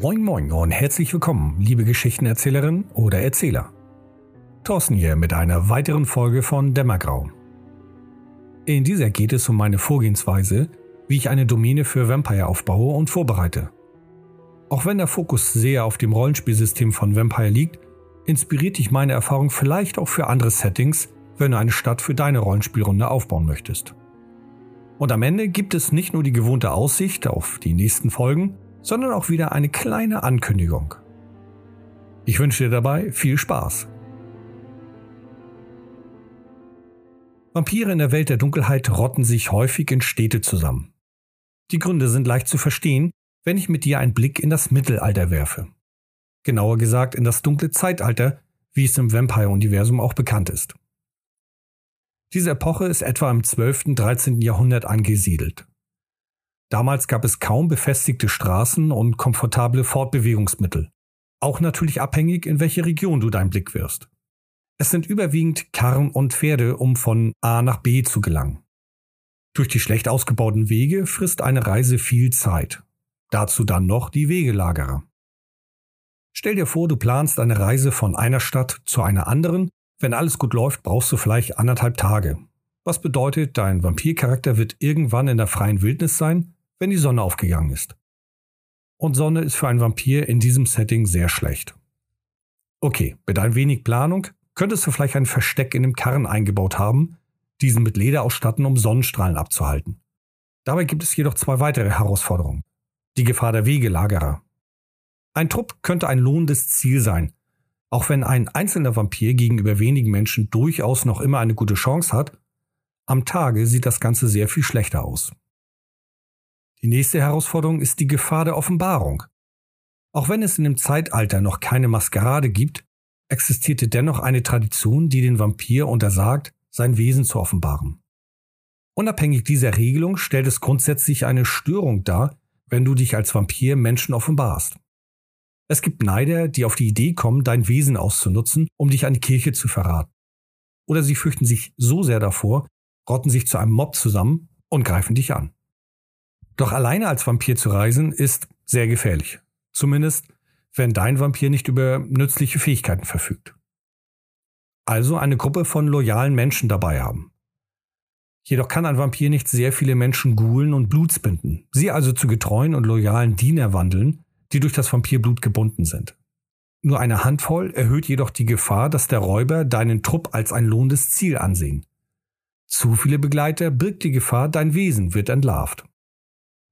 Moin Moin und herzlich willkommen, liebe Geschichtenerzählerin oder Erzähler. Thorsten hier mit einer weiteren Folge von Dämmergrau. In dieser geht es um meine Vorgehensweise, wie ich eine Domäne für Vampire aufbaue und vorbereite. Auch wenn der Fokus sehr auf dem Rollenspielsystem von Vampire liegt, inspiriert dich meine Erfahrung vielleicht auch für andere Settings, wenn du eine Stadt für deine Rollenspielrunde aufbauen möchtest. Und am Ende gibt es nicht nur die gewohnte Aussicht auf die nächsten Folgen, sondern auch wieder eine kleine Ankündigung. Ich wünsche dir dabei viel Spaß. Vampire in der Welt der Dunkelheit rotten sich häufig in Städte zusammen. Die Gründe sind leicht zu verstehen, wenn ich mit dir einen Blick in das Mittelalter werfe. Genauer gesagt in das dunkle Zeitalter, wie es im Vampire-Universum auch bekannt ist. Diese Epoche ist etwa im 12. und 13. Jahrhundert angesiedelt. Damals gab es kaum befestigte Straßen und komfortable Fortbewegungsmittel. Auch natürlich abhängig, in welche Region du deinen Blick wirfst. Es sind überwiegend Karren und Pferde, um von A nach B zu gelangen. Durch die schlecht ausgebauten Wege frisst eine Reise viel Zeit. Dazu dann noch die Wegelagerer. Stell dir vor, du planst eine Reise von einer Stadt zu einer anderen. Wenn alles gut läuft, brauchst du vielleicht anderthalb Tage. Was bedeutet, dein Vampircharakter wird irgendwann in der freien Wildnis sein wenn die Sonne aufgegangen ist. Und Sonne ist für einen Vampir in diesem Setting sehr schlecht. Okay, mit ein wenig Planung könntest du vielleicht ein Versteck in dem Karren eingebaut haben, diesen mit Leder ausstatten, um Sonnenstrahlen abzuhalten. Dabei gibt es jedoch zwei weitere Herausforderungen. Die Gefahr der Wegelagerer. Ein Trupp könnte ein lohnendes Ziel sein, auch wenn ein einzelner Vampir gegenüber wenigen Menschen durchaus noch immer eine gute Chance hat, am Tage sieht das Ganze sehr viel schlechter aus. Die nächste Herausforderung ist die Gefahr der Offenbarung. Auch wenn es in dem Zeitalter noch keine Maskerade gibt, existierte dennoch eine Tradition, die den Vampir untersagt, sein Wesen zu offenbaren. Unabhängig dieser Regelung stellt es grundsätzlich eine Störung dar, wenn du dich als Vampir Menschen offenbarst. Es gibt Neider, die auf die Idee kommen, dein Wesen auszunutzen, um dich an die Kirche zu verraten. Oder sie fürchten sich so sehr davor, rotten sich zu einem Mob zusammen und greifen dich an. Doch alleine als Vampir zu reisen ist sehr gefährlich. Zumindest, wenn dein Vampir nicht über nützliche Fähigkeiten verfügt. Also eine Gruppe von loyalen Menschen dabei haben. Jedoch kann ein Vampir nicht sehr viele Menschen gulen und Blutsbinden, sie also zu getreuen und loyalen Diener wandeln, die durch das Vampirblut gebunden sind. Nur eine Handvoll erhöht jedoch die Gefahr, dass der Räuber deinen Trupp als ein lohnendes Ziel ansehen. Zu viele Begleiter birgt die Gefahr, dein Wesen wird entlarvt.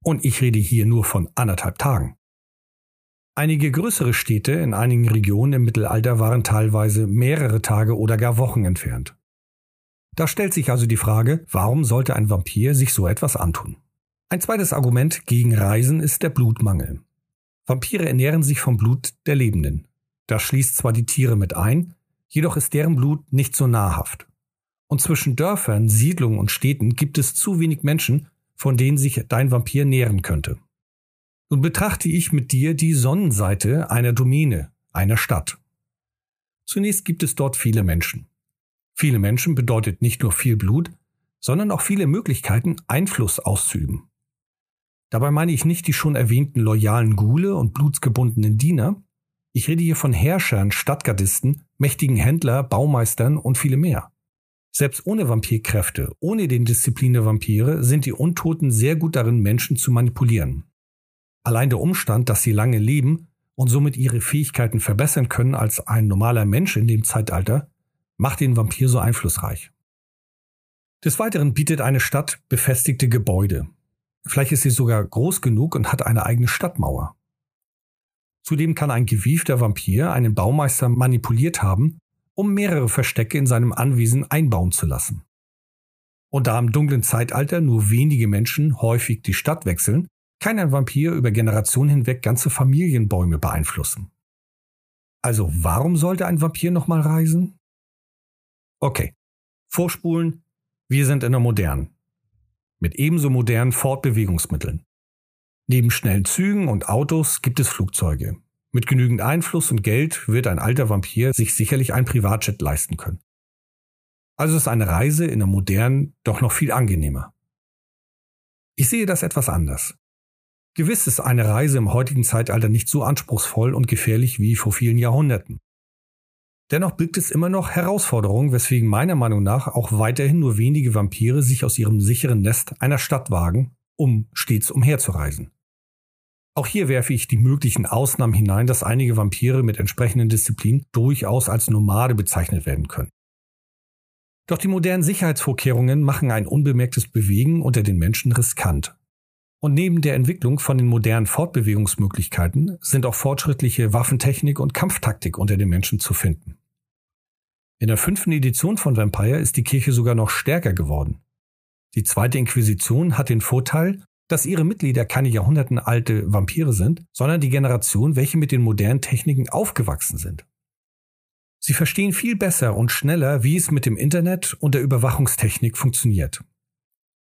Und ich rede hier nur von anderthalb Tagen. Einige größere Städte in einigen Regionen im Mittelalter waren teilweise mehrere Tage oder gar Wochen entfernt. Da stellt sich also die Frage, warum sollte ein Vampir sich so etwas antun? Ein zweites Argument gegen Reisen ist der Blutmangel. Vampire ernähren sich vom Blut der Lebenden. Das schließt zwar die Tiere mit ein, jedoch ist deren Blut nicht so nahrhaft. Und zwischen Dörfern, Siedlungen und Städten gibt es zu wenig Menschen, von denen sich dein Vampir nähren könnte. Nun betrachte ich mit dir die Sonnenseite einer Domäne, einer Stadt. Zunächst gibt es dort viele Menschen. Viele Menschen bedeutet nicht nur viel Blut, sondern auch viele Möglichkeiten, Einfluss auszuüben. Dabei meine ich nicht die schon erwähnten loyalen Gule und blutsgebundenen Diener, ich rede hier von Herrschern, Stadtgardisten, mächtigen Händler, Baumeistern und viele mehr. Selbst ohne Vampirkräfte, ohne den Disziplin der Vampire, sind die Untoten sehr gut darin, Menschen zu manipulieren. Allein der Umstand, dass sie lange leben und somit ihre Fähigkeiten verbessern können als ein normaler Mensch in dem Zeitalter, macht den Vampir so einflussreich. Des Weiteren bietet eine Stadt befestigte Gebäude. Vielleicht ist sie sogar groß genug und hat eine eigene Stadtmauer. Zudem kann ein gewiefter Vampir einen Baumeister manipuliert haben um mehrere Verstecke in seinem Anwesen einbauen zu lassen. Und da im dunklen Zeitalter nur wenige Menschen häufig die Stadt wechseln, kann ein Vampir über Generationen hinweg ganze Familienbäume beeinflussen. Also warum sollte ein Vampir nochmal reisen? Okay, vorspulen, wir sind in der modernen. Mit ebenso modernen Fortbewegungsmitteln. Neben schnellen Zügen und Autos gibt es Flugzeuge. Mit genügend Einfluss und Geld wird ein alter Vampir sich sicherlich ein Privatjet leisten können. Also ist eine Reise in der modernen doch noch viel angenehmer. Ich sehe das etwas anders. Gewiss ist eine Reise im heutigen Zeitalter nicht so anspruchsvoll und gefährlich wie vor vielen Jahrhunderten. Dennoch birgt es immer noch Herausforderungen, weswegen meiner Meinung nach auch weiterhin nur wenige Vampire sich aus ihrem sicheren Nest einer Stadt wagen, um stets umherzureisen. Auch hier werfe ich die möglichen Ausnahmen hinein, dass einige Vampire mit entsprechenden Disziplinen durchaus als Nomade bezeichnet werden können. Doch die modernen Sicherheitsvorkehrungen machen ein unbemerktes Bewegen unter den Menschen riskant. Und neben der Entwicklung von den modernen Fortbewegungsmöglichkeiten sind auch fortschrittliche Waffentechnik und Kampftaktik unter den Menschen zu finden. In der fünften Edition von Vampire ist die Kirche sogar noch stärker geworden. Die zweite Inquisition hat den Vorteil, dass ihre Mitglieder keine jahrhundertenalte Vampire sind, sondern die Generation, welche mit den modernen Techniken aufgewachsen sind. Sie verstehen viel besser und schneller, wie es mit dem Internet und der Überwachungstechnik funktioniert.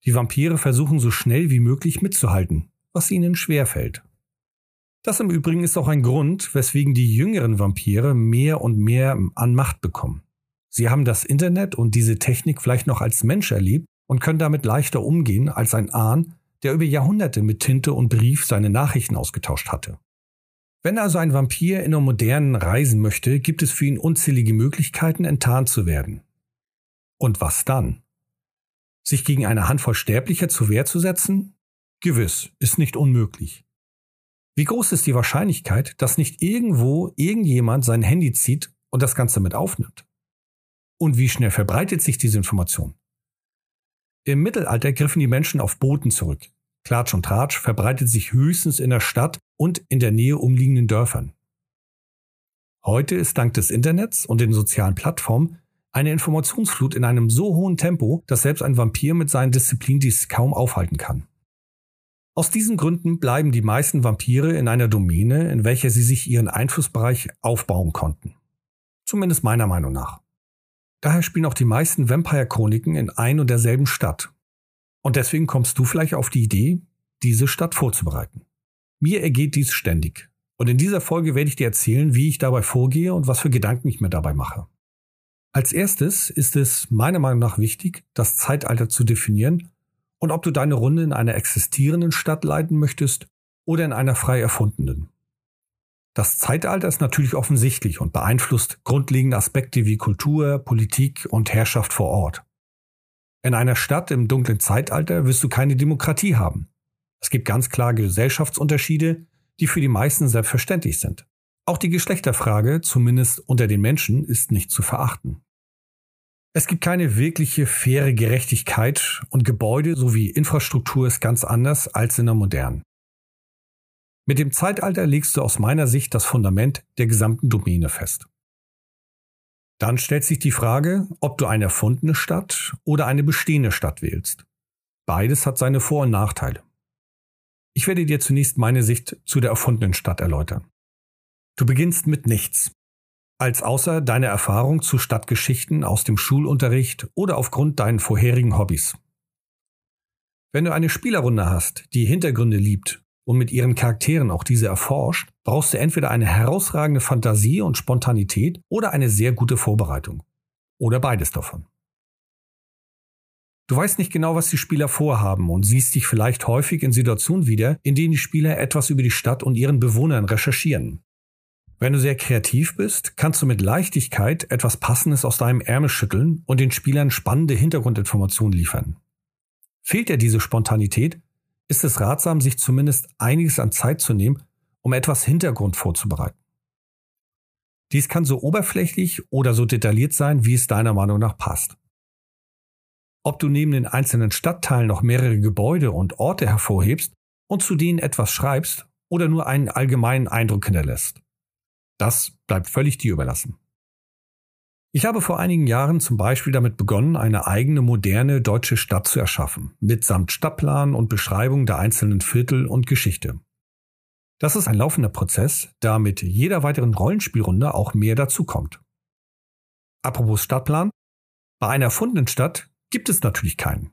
Die Vampire versuchen so schnell wie möglich mitzuhalten, was ihnen schwerfällt. Das im Übrigen ist auch ein Grund, weswegen die jüngeren Vampire mehr und mehr an Macht bekommen. Sie haben das Internet und diese Technik vielleicht noch als Mensch erlebt und können damit leichter umgehen als ein Ahn, der über Jahrhunderte mit Tinte und Brief seine Nachrichten ausgetauscht hatte. Wenn also ein Vampir in der modernen reisen möchte, gibt es für ihn unzählige Möglichkeiten, enttarnt zu werden. Und was dann? Sich gegen eine Handvoll Sterblicher zur Wehr zu setzen? Gewiss, ist nicht unmöglich. Wie groß ist die Wahrscheinlichkeit, dass nicht irgendwo irgendjemand sein Handy zieht und das Ganze mit aufnimmt? Und wie schnell verbreitet sich diese Information? Im Mittelalter griffen die Menschen auf Booten zurück. Klatsch und Tratsch verbreitet sich höchstens in der Stadt und in der Nähe umliegenden Dörfern. Heute ist dank des Internets und den sozialen Plattformen eine Informationsflut in einem so hohen Tempo, dass selbst ein Vampir mit seinen Disziplinen dies kaum aufhalten kann. Aus diesen Gründen bleiben die meisten Vampire in einer Domäne, in welcher sie sich ihren Einflussbereich aufbauen konnten. Zumindest meiner Meinung nach. Daher spielen auch die meisten Vampire-Chroniken in ein und derselben Stadt. Und deswegen kommst du vielleicht auf die Idee, diese Stadt vorzubereiten. Mir ergeht dies ständig. Und in dieser Folge werde ich dir erzählen, wie ich dabei vorgehe und was für Gedanken ich mir dabei mache. Als erstes ist es meiner Meinung nach wichtig, das Zeitalter zu definieren und ob du deine Runde in einer existierenden Stadt leiten möchtest oder in einer frei erfundenen. Das Zeitalter ist natürlich offensichtlich und beeinflusst grundlegende Aspekte wie Kultur, Politik und Herrschaft vor Ort. In einer Stadt im dunklen Zeitalter wirst du keine Demokratie haben. Es gibt ganz klare Gesellschaftsunterschiede, die für die meisten selbstverständlich sind. Auch die Geschlechterfrage, zumindest unter den Menschen, ist nicht zu verachten. Es gibt keine wirkliche faire Gerechtigkeit und Gebäude sowie Infrastruktur ist ganz anders als in der modernen. Mit dem Zeitalter legst du aus meiner Sicht das Fundament der gesamten Domäne fest. Dann stellt sich die Frage, ob du eine erfundene Stadt oder eine bestehende Stadt wählst. Beides hat seine Vor- und Nachteile. Ich werde dir zunächst meine Sicht zu der erfundenen Stadt erläutern. Du beginnst mit nichts. Als außer deiner Erfahrung zu Stadtgeschichten aus dem Schulunterricht oder aufgrund deinen vorherigen Hobbys. Wenn du eine Spielerrunde hast, die Hintergründe liebt und mit ihren Charakteren auch diese erforscht, brauchst du entweder eine herausragende Fantasie und Spontanität oder eine sehr gute Vorbereitung. Oder beides davon. Du weißt nicht genau, was die Spieler vorhaben und siehst dich vielleicht häufig in Situationen wieder, in denen die Spieler etwas über die Stadt und ihren Bewohnern recherchieren. Wenn du sehr kreativ bist, kannst du mit Leichtigkeit etwas Passendes aus deinem Ärmel schütteln und den Spielern spannende Hintergrundinformationen liefern. Fehlt dir diese Spontanität, ist es ratsam, sich zumindest einiges an Zeit zu nehmen, um etwas Hintergrund vorzubereiten. Dies kann so oberflächlich oder so detailliert sein, wie es deiner Meinung nach passt. Ob du neben den einzelnen Stadtteilen noch mehrere Gebäude und Orte hervorhebst und zu denen etwas schreibst oder nur einen allgemeinen Eindruck hinterlässt. Das bleibt völlig dir überlassen. Ich habe vor einigen Jahren zum Beispiel damit begonnen, eine eigene moderne deutsche Stadt zu erschaffen, mitsamt Stadtplan und Beschreibung der einzelnen Viertel und Geschichte. Das ist ein laufender Prozess, da mit jeder weiteren Rollenspielrunde auch mehr dazukommt. Apropos Stadtplan, bei einer erfundenen Stadt gibt es natürlich keinen.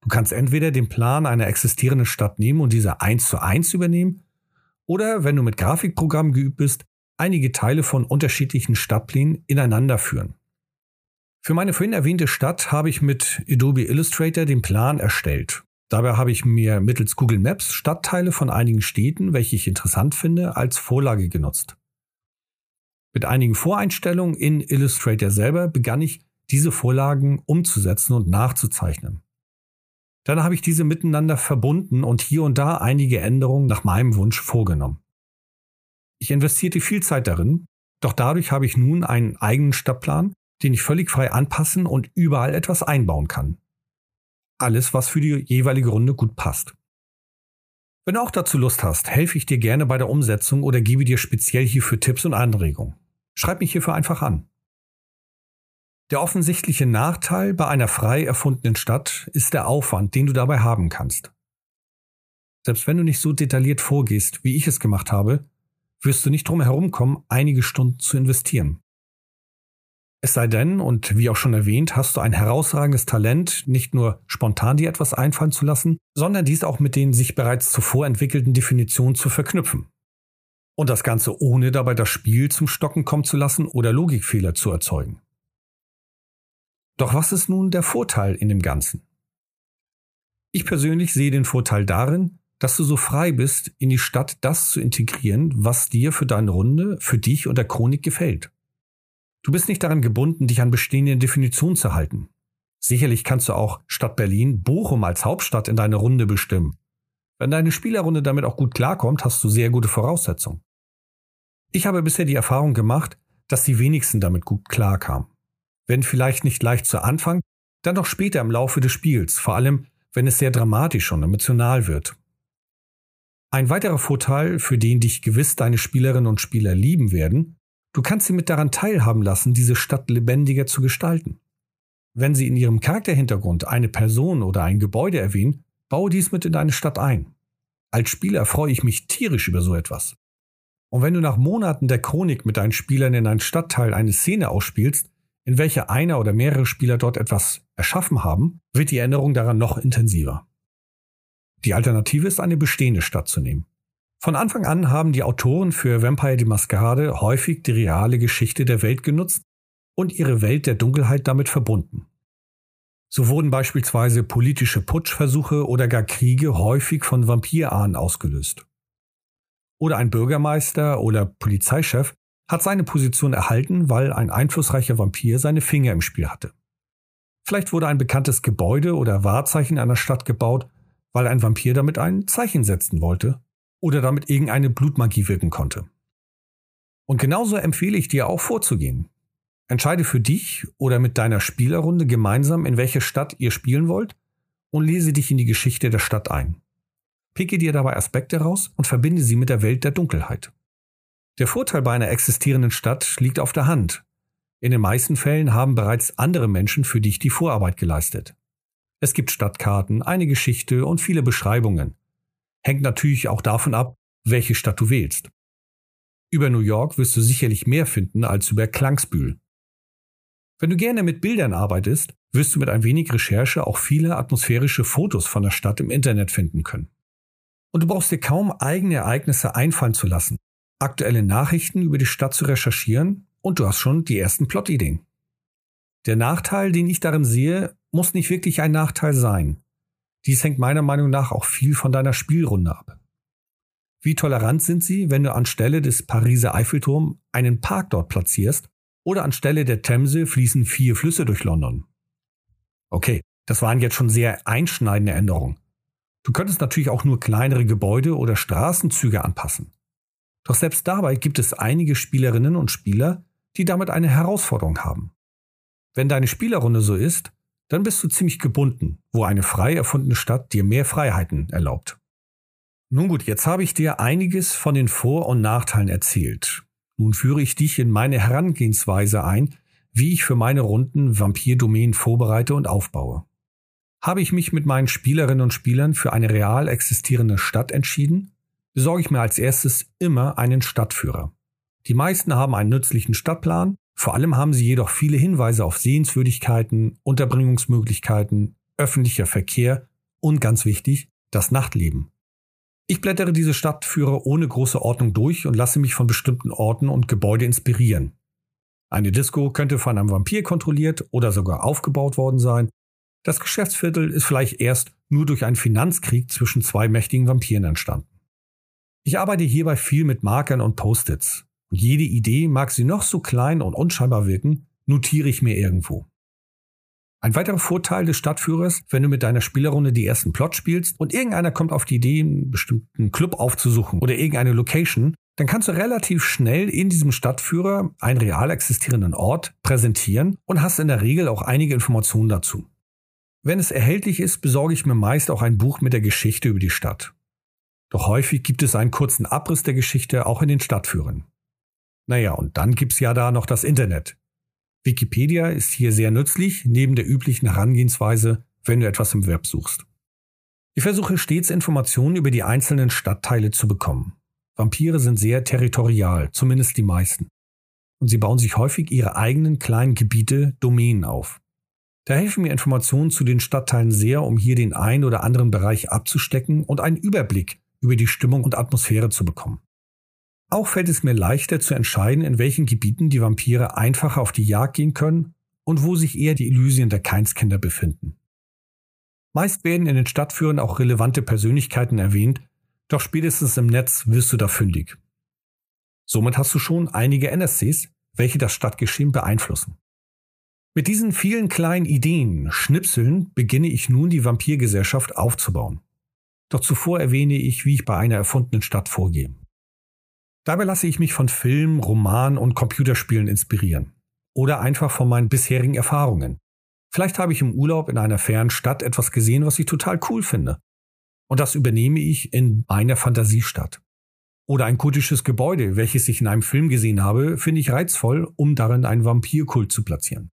Du kannst entweder den Plan einer existierenden Stadt nehmen und diese eins zu eins übernehmen, oder wenn du mit Grafikprogrammen geübt bist, einige Teile von unterschiedlichen Stadtplänen ineinander führen. Für meine vorhin erwähnte Stadt habe ich mit Adobe Illustrator den Plan erstellt Dabei habe ich mir mittels Google Maps Stadtteile von einigen Städten, welche ich interessant finde, als Vorlage genutzt. Mit einigen Voreinstellungen in Illustrator selber begann ich, diese Vorlagen umzusetzen und nachzuzeichnen. Dann habe ich diese miteinander verbunden und hier und da einige Änderungen nach meinem Wunsch vorgenommen. Ich investierte viel Zeit darin, doch dadurch habe ich nun einen eigenen Stadtplan, den ich völlig frei anpassen und überall etwas einbauen kann. Alles, was für die jeweilige Runde gut passt. Wenn du auch dazu Lust hast, helfe ich dir gerne bei der Umsetzung oder gebe dir speziell hierfür Tipps und Anregungen. Schreib mich hierfür einfach an. Der offensichtliche Nachteil bei einer frei erfundenen Stadt ist der Aufwand, den du dabei haben kannst. Selbst wenn du nicht so detailliert vorgehst, wie ich es gemacht habe, wirst du nicht drum herumkommen, einige Stunden zu investieren. Es sei denn, und wie auch schon erwähnt, hast du ein herausragendes Talent, nicht nur spontan dir etwas einfallen zu lassen, sondern dies auch mit den sich bereits zuvor entwickelten Definitionen zu verknüpfen. Und das Ganze ohne dabei das Spiel zum Stocken kommen zu lassen oder Logikfehler zu erzeugen. Doch was ist nun der Vorteil in dem Ganzen? Ich persönlich sehe den Vorteil darin, dass du so frei bist, in die Stadt das zu integrieren, was dir für deine Runde, für dich und der Chronik gefällt. Du bist nicht daran gebunden, dich an bestehenden Definitionen zu halten. Sicherlich kannst du auch Stadt Berlin Bochum als Hauptstadt in deine Runde bestimmen. Wenn deine Spielerrunde damit auch gut klarkommt, hast du sehr gute Voraussetzungen. Ich habe bisher die Erfahrung gemacht, dass die wenigsten damit gut klarkamen. Wenn vielleicht nicht leicht zu Anfang, dann doch später im Laufe des Spiels, vor allem wenn es sehr dramatisch und emotional wird. Ein weiterer Vorteil, für den dich gewiss deine Spielerinnen und Spieler lieben werden, Du kannst sie mit daran teilhaben lassen, diese Stadt lebendiger zu gestalten. Wenn sie in ihrem Charakterhintergrund eine Person oder ein Gebäude erwähnen, baue dies mit in deine Stadt ein. Als Spieler freue ich mich tierisch über so etwas. Und wenn du nach Monaten der Chronik mit deinen Spielern in einem Stadtteil eine Szene ausspielst, in welcher einer oder mehrere Spieler dort etwas erschaffen haben, wird die Erinnerung daran noch intensiver. Die Alternative ist, eine bestehende Stadt zu nehmen. Von Anfang an haben die Autoren für Vampire die Maskerade häufig die reale Geschichte der Welt genutzt und ihre Welt der Dunkelheit damit verbunden. So wurden beispielsweise politische Putschversuche oder gar Kriege häufig von Vampirahnen ausgelöst. Oder ein Bürgermeister oder Polizeichef hat seine Position erhalten, weil ein einflussreicher Vampir seine Finger im Spiel hatte. Vielleicht wurde ein bekanntes Gebäude oder Wahrzeichen einer Stadt gebaut, weil ein Vampir damit ein Zeichen setzen wollte oder damit irgendeine Blutmagie wirken konnte. Und genauso empfehle ich dir auch vorzugehen. Entscheide für dich oder mit deiner Spielerrunde gemeinsam, in welche Stadt ihr spielen wollt und lese dich in die Geschichte der Stadt ein. Picke dir dabei Aspekte raus und verbinde sie mit der Welt der Dunkelheit. Der Vorteil bei einer existierenden Stadt liegt auf der Hand. In den meisten Fällen haben bereits andere Menschen für dich die Vorarbeit geleistet. Es gibt Stadtkarten, eine Geschichte und viele Beschreibungen, hängt natürlich auch davon ab, welche Stadt du wählst. Über New York wirst du sicherlich mehr finden als über Klangsbühl. Wenn du gerne mit Bildern arbeitest, wirst du mit ein wenig Recherche auch viele atmosphärische Fotos von der Stadt im Internet finden können. Und du brauchst dir kaum eigene Ereignisse einfallen zu lassen, aktuelle Nachrichten über die Stadt zu recherchieren und du hast schon die ersten Plotideen. Der Nachteil, den ich darin sehe, muss nicht wirklich ein Nachteil sein. Dies hängt meiner Meinung nach auch viel von deiner Spielrunde ab. Wie tolerant sind sie, wenn du anstelle des Pariser Eiffelturm einen Park dort platzierst oder anstelle der Themse fließen vier Flüsse durch London? Okay, das waren jetzt schon sehr einschneidende Änderungen. Du könntest natürlich auch nur kleinere Gebäude oder Straßenzüge anpassen. Doch selbst dabei gibt es einige Spielerinnen und Spieler, die damit eine Herausforderung haben. Wenn deine Spielerrunde so ist, dann bist du ziemlich gebunden, wo eine frei erfundene Stadt dir mehr Freiheiten erlaubt. Nun gut, jetzt habe ich dir einiges von den Vor- und Nachteilen erzählt. Nun führe ich dich in meine Herangehensweise ein, wie ich für meine Runden Vampirdomänen vorbereite und aufbaue. Habe ich mich mit meinen Spielerinnen und Spielern für eine real existierende Stadt entschieden, besorge ich mir als erstes immer einen Stadtführer. Die meisten haben einen nützlichen Stadtplan vor allem haben sie jedoch viele Hinweise auf Sehenswürdigkeiten, Unterbringungsmöglichkeiten, öffentlicher Verkehr und ganz wichtig, das Nachtleben. Ich blättere diese Stadtführer ohne große Ordnung durch und lasse mich von bestimmten Orten und Gebäude inspirieren. Eine Disco könnte von einem Vampir kontrolliert oder sogar aufgebaut worden sein. Das Geschäftsviertel ist vielleicht erst nur durch einen Finanzkrieg zwischen zwei mächtigen Vampiren entstanden. Ich arbeite hierbei viel mit Markern und Post-its. Und jede Idee, mag sie noch so klein und unscheinbar wirken, notiere ich mir irgendwo. Ein weiterer Vorteil des Stadtführers, wenn du mit deiner Spielerrunde die ersten Plot spielst und irgendeiner kommt auf die Idee, einen bestimmten Club aufzusuchen oder irgendeine Location, dann kannst du relativ schnell in diesem Stadtführer einen real existierenden Ort präsentieren und hast in der Regel auch einige Informationen dazu. Wenn es erhältlich ist, besorge ich mir meist auch ein Buch mit der Geschichte über die Stadt. Doch häufig gibt es einen kurzen Abriss der Geschichte auch in den Stadtführern. Naja, und dann gibt's ja da noch das Internet. Wikipedia ist hier sehr nützlich, neben der üblichen Herangehensweise, wenn du etwas im Web suchst. Ich versuche stets Informationen über die einzelnen Stadtteile zu bekommen. Vampire sind sehr territorial, zumindest die meisten. Und sie bauen sich häufig ihre eigenen kleinen Gebiete, Domänen auf. Da helfen mir Informationen zu den Stadtteilen sehr, um hier den einen oder anderen Bereich abzustecken und einen Überblick über die Stimmung und Atmosphäre zu bekommen. Auch fällt es mir leichter zu entscheiden, in welchen Gebieten die Vampire einfacher auf die Jagd gehen können und wo sich eher die Illysien der Keinskinder befinden. Meist werden in den Stadtführern auch relevante Persönlichkeiten erwähnt, doch spätestens im Netz wirst du da fündig. Somit hast du schon einige NSCs, welche das Stadtgeschehen beeinflussen. Mit diesen vielen kleinen Ideen, Schnipseln, beginne ich nun die Vampirgesellschaft aufzubauen. Doch zuvor erwähne ich, wie ich bei einer erfundenen Stadt vorgehe. Dabei lasse ich mich von Film, Roman und Computerspielen inspirieren. Oder einfach von meinen bisherigen Erfahrungen. Vielleicht habe ich im Urlaub in einer fernen Stadt etwas gesehen, was ich total cool finde. Und das übernehme ich in meiner Fantasiestadt. Oder ein kultisches Gebäude, welches ich in einem Film gesehen habe, finde ich reizvoll, um darin einen Vampirkult zu platzieren.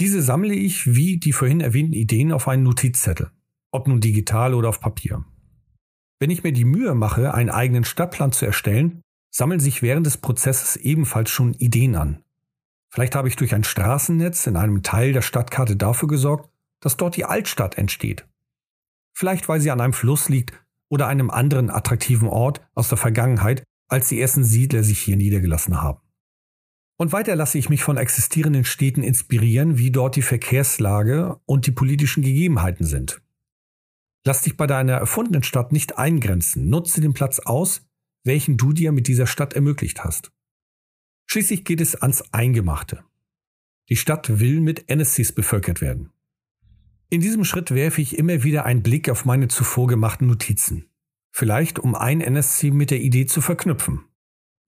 Diese sammle ich wie die vorhin erwähnten Ideen auf einen Notizzettel, ob nun digital oder auf Papier. Wenn ich mir die Mühe mache, einen eigenen Stadtplan zu erstellen, sammeln sich während des Prozesses ebenfalls schon Ideen an. Vielleicht habe ich durch ein Straßennetz in einem Teil der Stadtkarte dafür gesorgt, dass dort die Altstadt entsteht. Vielleicht weil sie an einem Fluss liegt oder einem anderen attraktiven Ort aus der Vergangenheit, als die ersten Siedler sich hier niedergelassen haben. Und weiter lasse ich mich von existierenden Städten inspirieren, wie dort die Verkehrslage und die politischen Gegebenheiten sind. Lass dich bei deiner erfundenen Stadt nicht eingrenzen, nutze den Platz aus, welchen du dir mit dieser Stadt ermöglicht hast. Schließlich geht es ans Eingemachte. Die Stadt will mit NSCs bevölkert werden. In diesem Schritt werfe ich immer wieder einen Blick auf meine zuvor gemachten Notizen. Vielleicht um ein NSC mit der Idee zu verknüpfen.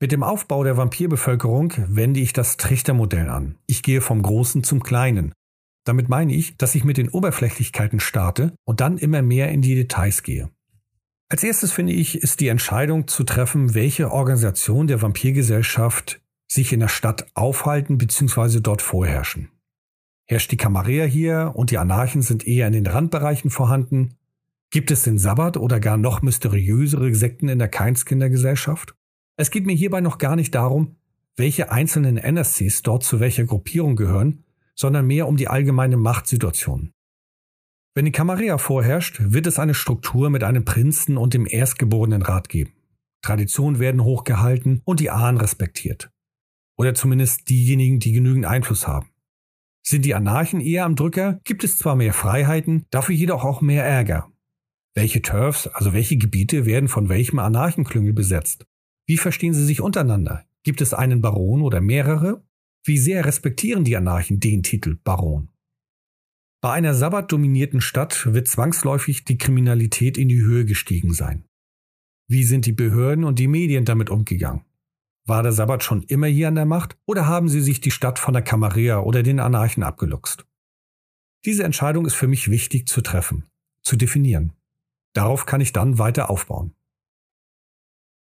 Mit dem Aufbau der Vampirbevölkerung wende ich das Trichtermodell an. Ich gehe vom Großen zum Kleinen. Damit meine ich, dass ich mit den Oberflächlichkeiten starte und dann immer mehr in die Details gehe. Als erstes finde ich, ist die Entscheidung zu treffen, welche Organisation der Vampirgesellschaft sich in der Stadt aufhalten bzw. dort vorherrschen. Herrscht die Camarilla hier und die Anarchen sind eher in den Randbereichen vorhanden? Gibt es den Sabbat oder gar noch mysteriösere Sekten in der Keinskindergesellschaft? Es geht mir hierbei noch gar nicht darum, welche einzelnen NSCs dort zu welcher Gruppierung gehören, sondern mehr um die allgemeine Machtsituation. Wenn die Camarilla vorherrscht, wird es eine Struktur mit einem Prinzen und dem erstgeborenen Rat geben. Traditionen werden hochgehalten und die Ahnen respektiert. Oder zumindest diejenigen, die genügend Einfluss haben. Sind die Anarchen eher am Drücker, gibt es zwar mehr Freiheiten, dafür jedoch auch mehr Ärger. Welche Turfs, also welche Gebiete werden von welchem Anarchenklüngel besetzt? Wie verstehen sie sich untereinander? Gibt es einen Baron oder mehrere? Wie sehr respektieren die Anarchen den Titel Baron? Bei einer sabbatdominierten Stadt wird zwangsläufig die Kriminalität in die Höhe gestiegen sein. Wie sind die Behörden und die Medien damit umgegangen? War der Sabbat schon immer hier an der Macht oder haben sie sich die Stadt von der Camarilla oder den Anarchen abgeluchst? Diese Entscheidung ist für mich wichtig zu treffen, zu definieren. Darauf kann ich dann weiter aufbauen.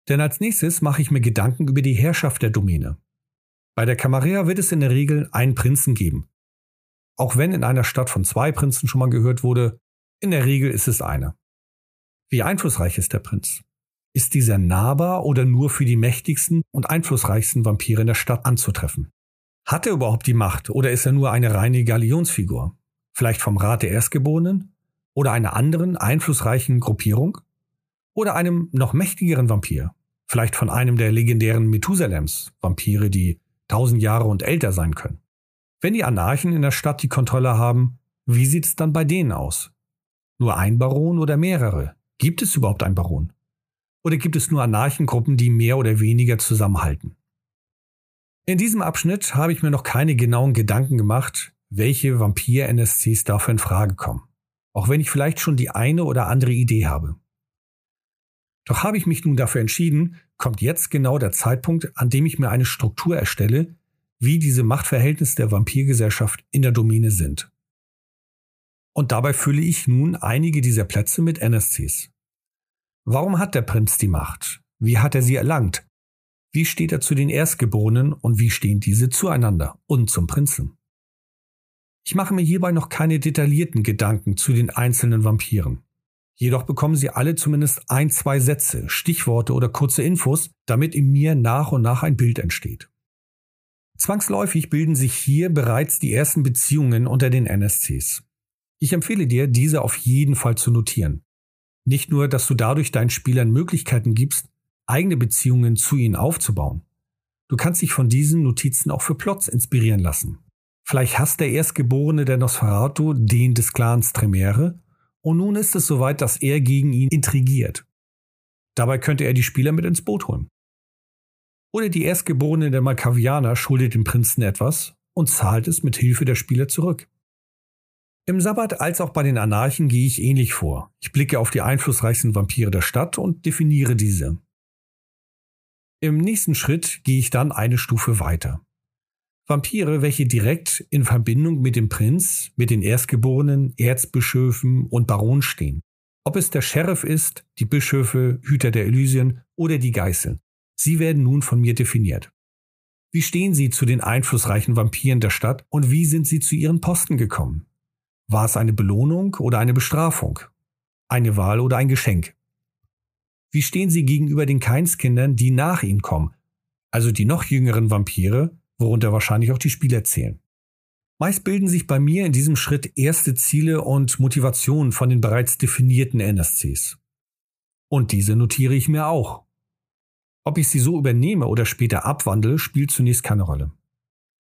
Denn als nächstes mache ich mir Gedanken über die Herrschaft der Domäne. Bei der Camarilla wird es in der Regel einen Prinzen geben, auch wenn in einer Stadt von zwei Prinzen schon mal gehört wurde, in der Regel ist es einer. Wie einflussreich ist der Prinz? Ist dieser nahbar oder nur für die mächtigsten und einflussreichsten Vampire in der Stadt anzutreffen? Hat er überhaupt die Macht oder ist er nur eine reine Galionsfigur? Vielleicht vom Rat der Erstgeborenen? Oder einer anderen einflussreichen Gruppierung? Oder einem noch mächtigeren Vampir? Vielleicht von einem der legendären Methusalems, Vampire, die tausend Jahre und älter sein können. Wenn die Anarchen in der Stadt die Kontrolle haben, Wie sieht es dann bei denen aus? Nur ein Baron oder mehrere? Gibt es überhaupt ein Baron? Oder gibt es nur Anarchengruppen, die mehr oder weniger zusammenhalten? In diesem Abschnitt habe ich mir noch keine genauen Gedanken gemacht, welche Vampir-NSCs dafür in Frage kommen. Auch wenn ich vielleicht schon die eine oder andere Idee habe. Doch habe ich mich nun dafür entschieden, kommt jetzt genau der Zeitpunkt, an dem ich mir eine Struktur erstelle, wie diese Machtverhältnisse der Vampirgesellschaft in der Domäne sind. Und dabei fülle ich nun einige dieser Plätze mit NSCs. Warum hat der Prinz die Macht? Wie hat er sie erlangt? Wie steht er zu den Erstgeborenen und wie stehen diese zueinander und zum Prinzen? Ich mache mir hierbei noch keine detaillierten Gedanken zu den einzelnen Vampiren. Jedoch bekommen sie alle zumindest ein, zwei Sätze, Stichworte oder kurze Infos, damit in mir nach und nach ein Bild entsteht. Zwangsläufig bilden sich hier bereits die ersten Beziehungen unter den NSCs. Ich empfehle dir, diese auf jeden Fall zu notieren. Nicht nur, dass du dadurch deinen Spielern Möglichkeiten gibst, eigene Beziehungen zu ihnen aufzubauen. Du kannst dich von diesen Notizen auch für Plots inspirieren lassen. Vielleicht hasst der Erstgeborene der Nosferatu den des Clans Tremere und nun ist es soweit, dass er gegen ihn intrigiert. Dabei könnte er die Spieler mit ins Boot holen. Oder die Erstgeborene der Malkavianer schuldet dem Prinzen etwas und zahlt es mit Hilfe der Spieler zurück. Im Sabbat als auch bei den Anarchen gehe ich ähnlich vor. Ich blicke auf die einflussreichsten Vampire der Stadt und definiere diese. Im nächsten Schritt gehe ich dann eine Stufe weiter. Vampire, welche direkt in Verbindung mit dem Prinz, mit den Erstgeborenen, Erzbischöfen und Baron stehen. Ob es der Sheriff ist, die Bischöfe, Hüter der Elysien oder die Geißeln. Sie werden nun von mir definiert. Wie stehen Sie zu den einflussreichen Vampiren der Stadt und wie sind Sie zu Ihren Posten gekommen? War es eine Belohnung oder eine Bestrafung? Eine Wahl oder ein Geschenk? Wie stehen Sie gegenüber den Keinskindern, die nach Ihnen kommen, also die noch jüngeren Vampire, worunter wahrscheinlich auch die Spieler zählen? Meist bilden sich bei mir in diesem Schritt erste Ziele und Motivationen von den bereits definierten NSCs. Und diese notiere ich mir auch. Ob ich sie so übernehme oder später abwandle, spielt zunächst keine Rolle.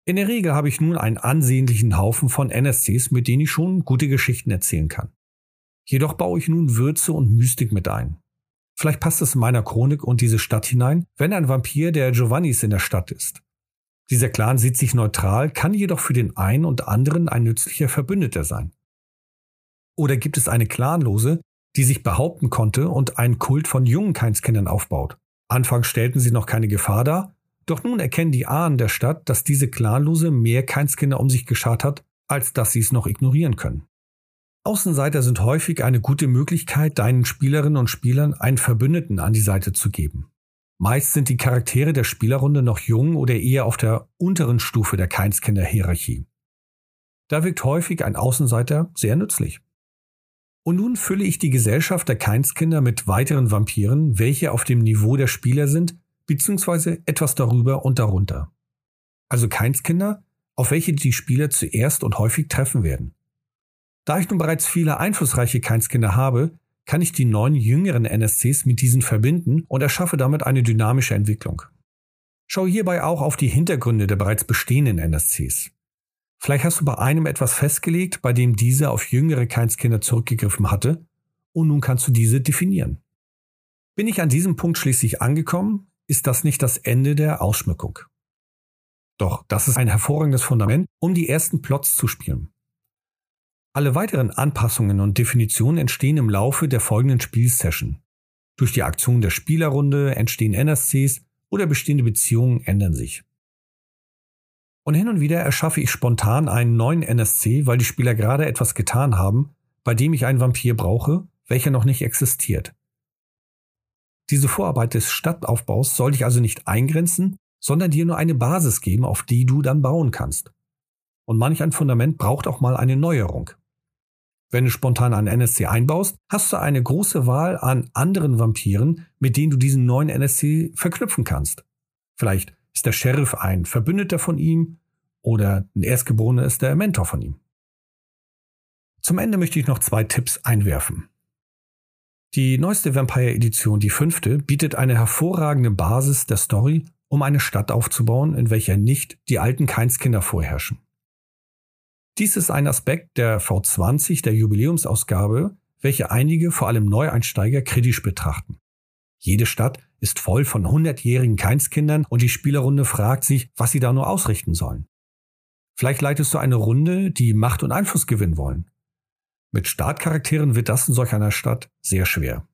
In der Regel habe ich nun einen ansehnlichen Haufen von NSCs, mit denen ich schon gute Geschichten erzählen kann. Jedoch baue ich nun Würze und Mystik mit ein. Vielleicht passt es in meiner Chronik und diese Stadt hinein, wenn ein Vampir der Giovannis in der Stadt ist. Dieser Clan sieht sich neutral, kann jedoch für den einen und anderen ein nützlicher Verbündeter sein. Oder gibt es eine Clanlose, die sich behaupten konnte und einen Kult von jungen Keinskindern aufbaut? Anfangs stellten sie noch keine Gefahr dar, doch nun erkennen die Ahnen der Stadt, dass diese Clanlose mehr Keinskinder um sich geschart hat, als dass sie es noch ignorieren können. Außenseiter sind häufig eine gute Möglichkeit, deinen Spielerinnen und Spielern einen Verbündeten an die Seite zu geben. Meist sind die Charaktere der Spielerrunde noch jung oder eher auf der unteren Stufe der Keinskinder-Hierarchie. Da wirkt häufig ein Außenseiter sehr nützlich. Und nun fülle ich die Gesellschaft der Keinskinder mit weiteren Vampiren, welche auf dem Niveau der Spieler sind, beziehungsweise etwas darüber und darunter. Also Keinskinder, auf welche die Spieler zuerst und häufig treffen werden. Da ich nun bereits viele einflussreiche Keinskinder habe, kann ich die neun jüngeren NSCs mit diesen verbinden und erschaffe damit eine dynamische Entwicklung. Schau hierbei auch auf die Hintergründe der bereits bestehenden NSCs. Vielleicht hast du bei einem etwas festgelegt, bei dem dieser auf jüngere Keinskinder zurückgegriffen hatte, und nun kannst du diese definieren. Bin ich an diesem Punkt schließlich angekommen, ist das nicht das Ende der Ausschmückung. Doch das ist ein hervorragendes Fundament, um die ersten Plots zu spielen. Alle weiteren Anpassungen und Definitionen entstehen im Laufe der folgenden Spielsession. Durch die Aktion der Spielerrunde entstehen NSCs oder bestehende Beziehungen ändern sich. Und hin und wieder erschaffe ich spontan einen neuen NSC, weil die Spieler gerade etwas getan haben, bei dem ich einen Vampir brauche, welcher noch nicht existiert. Diese Vorarbeit des Stadtaufbaus soll dich also nicht eingrenzen, sondern dir nur eine Basis geben, auf die du dann bauen kannst. Und manch ein Fundament braucht auch mal eine Neuerung. Wenn du spontan einen NSC einbaust, hast du eine große Wahl an anderen Vampiren, mit denen du diesen neuen NSC verknüpfen kannst. Vielleicht ist der Sheriff ein Verbündeter von ihm oder ein Erstgeborener ist der Mentor von ihm. Zum Ende möchte ich noch zwei Tipps einwerfen. Die neueste Vampire-Edition, die fünfte, bietet eine hervorragende Basis der Story, um eine Stadt aufzubauen, in welcher nicht die alten Keinskinder vorherrschen. Dies ist ein Aspekt der V20 der Jubiläumsausgabe, welche einige, vor allem Neueinsteiger, kritisch betrachten. Jede Stadt ist voll von hundertjährigen Keinskindern und die Spielerrunde fragt sich, was sie da nur ausrichten sollen. Vielleicht leitest du eine Runde, die Macht und Einfluss gewinnen wollen. Mit Startcharakteren wird das in solch einer Stadt sehr schwer.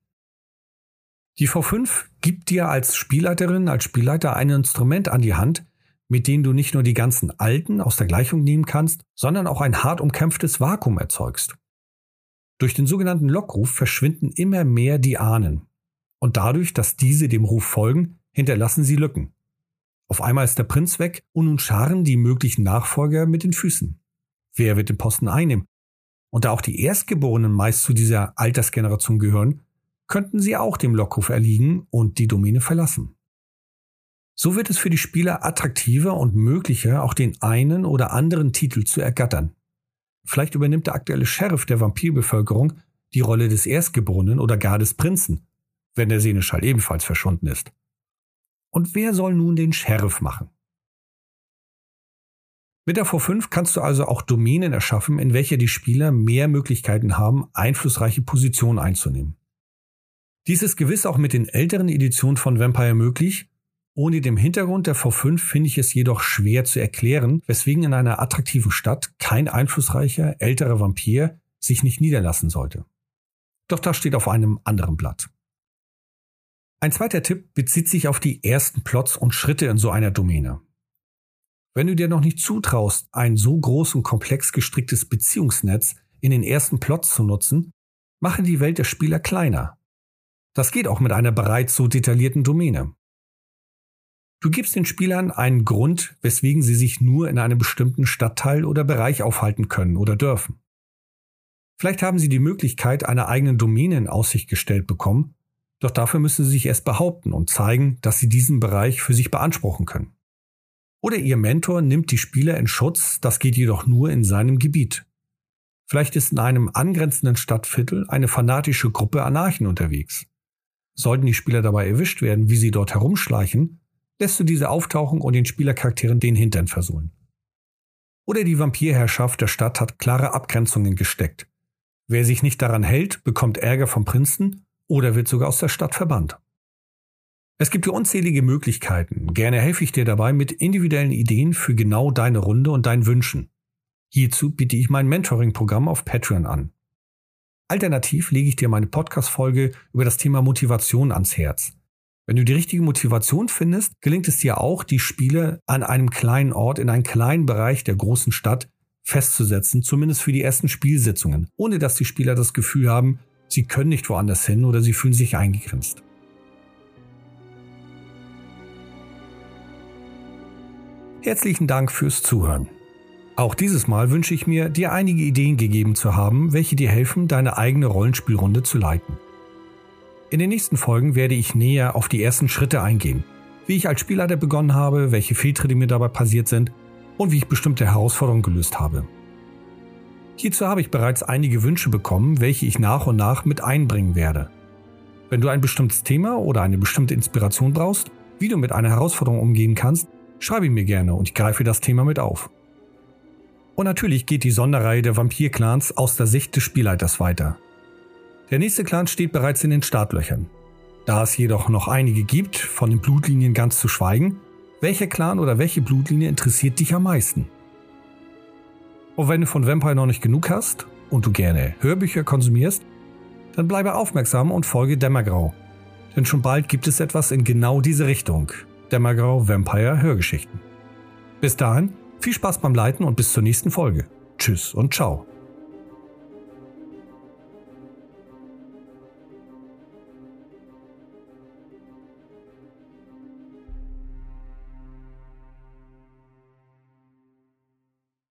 Die V5 gibt dir als Spielleiterin, als Spielleiter ein Instrument an die Hand, mit dem du nicht nur die ganzen Alten aus der Gleichung nehmen kannst, sondern auch ein hart umkämpftes Vakuum erzeugst. Durch den sogenannten Lockruf verschwinden immer mehr die Ahnen. Und dadurch, dass diese dem Ruf folgen, hinterlassen sie Lücken. Auf einmal ist der Prinz weg und nun scharen die möglichen Nachfolger mit den Füßen. Wer wird den Posten einnehmen? Und da auch die Erstgeborenen meist zu dieser Altersgeneration gehören, könnten sie auch dem Lockruf erliegen und die Domäne verlassen. So wird es für die Spieler attraktiver und möglicher, auch den einen oder anderen Titel zu ergattern. Vielleicht übernimmt der aktuelle Sheriff der Vampirbevölkerung die Rolle des Erstgeborenen oder gar des Prinzen, wenn der Seneschall ebenfalls verschwunden ist. Und wer soll nun den Sheriff machen? Mit der V5 kannst du also auch Domänen erschaffen, in welcher die Spieler mehr Möglichkeiten haben, einflussreiche Positionen einzunehmen. Dies ist gewiss auch mit den älteren Editionen von Vampire möglich. Ohne dem Hintergrund der V5 finde ich es jedoch schwer zu erklären, weswegen in einer attraktiven Stadt kein einflussreicher älterer Vampir sich nicht niederlassen sollte. Doch das steht auf einem anderen Blatt. Ein zweiter Tipp bezieht sich auf die ersten Plots und Schritte in so einer Domäne. Wenn du dir noch nicht zutraust, ein so groß und komplex gestricktes Beziehungsnetz in den ersten Plots zu nutzen, mache die Welt der Spieler kleiner. Das geht auch mit einer bereits so detaillierten Domäne. Du gibst den Spielern einen Grund, weswegen sie sich nur in einem bestimmten Stadtteil oder Bereich aufhalten können oder dürfen. Vielleicht haben sie die Möglichkeit einer eigenen Domäne in Aussicht gestellt bekommen, doch dafür müssen sie sich erst behaupten und zeigen, dass sie diesen Bereich für sich beanspruchen können. Oder ihr Mentor nimmt die Spieler in Schutz, das geht jedoch nur in seinem Gebiet. Vielleicht ist in einem angrenzenden Stadtviertel eine fanatische Gruppe Anarchen unterwegs. Sollten die Spieler dabei erwischt werden, wie sie dort herumschleichen, lässt du diese auftauchen und den Spielercharakteren den Hintern versohlen. Oder die Vampirherrschaft der Stadt hat klare Abgrenzungen gesteckt. Wer sich nicht daran hält, bekommt Ärger vom Prinzen oder wird sogar aus der Stadt verbannt. Es gibt hier unzählige Möglichkeiten. Gerne helfe ich dir dabei mit individuellen Ideen für genau deine Runde und deinen Wünschen. Hierzu biete ich mein Mentoring-Programm auf Patreon an. Alternativ lege ich dir meine Podcast-Folge über das Thema Motivation ans Herz. Wenn du die richtige Motivation findest, gelingt es dir auch, die Spiele an einem kleinen Ort in einem kleinen Bereich der großen Stadt festzusetzen, zumindest für die ersten Spielsitzungen, ohne dass die Spieler das Gefühl haben, sie können nicht woanders hin oder sie fühlen sich eingegrenzt. Herzlichen Dank fürs Zuhören. Auch dieses Mal wünsche ich mir, dir einige Ideen gegeben zu haben, welche dir helfen, deine eigene Rollenspielrunde zu leiten. In den nächsten Folgen werde ich näher auf die ersten Schritte eingehen, wie ich als Spielleiter begonnen habe, welche Fehltritte mir dabei passiert sind und wie ich bestimmte Herausforderungen gelöst habe. Hierzu habe ich bereits einige Wünsche bekommen, welche ich nach und nach mit einbringen werde. Wenn du ein bestimmtes Thema oder eine bestimmte Inspiration brauchst, wie du mit einer Herausforderung umgehen kannst, schreibe mir gerne und ich greife das Thema mit auf. Und natürlich geht die Sonderreihe der Vampir-Clans aus der Sicht des Spielleiters weiter. Der nächste Clan steht bereits in den Startlöchern. Da es jedoch noch einige gibt, von den Blutlinien ganz zu schweigen, welcher Clan oder welche Blutlinie interessiert dich am meisten? Und wenn du von Vampire noch nicht genug hast und du gerne Hörbücher konsumierst, dann bleibe aufmerksam und folge Dämmergrau. Denn schon bald gibt es etwas in genau diese Richtung. Dämmergrau Vampire Hörgeschichten. Bis dahin viel Spaß beim Leiten und bis zur nächsten Folge. Tschüss und ciao.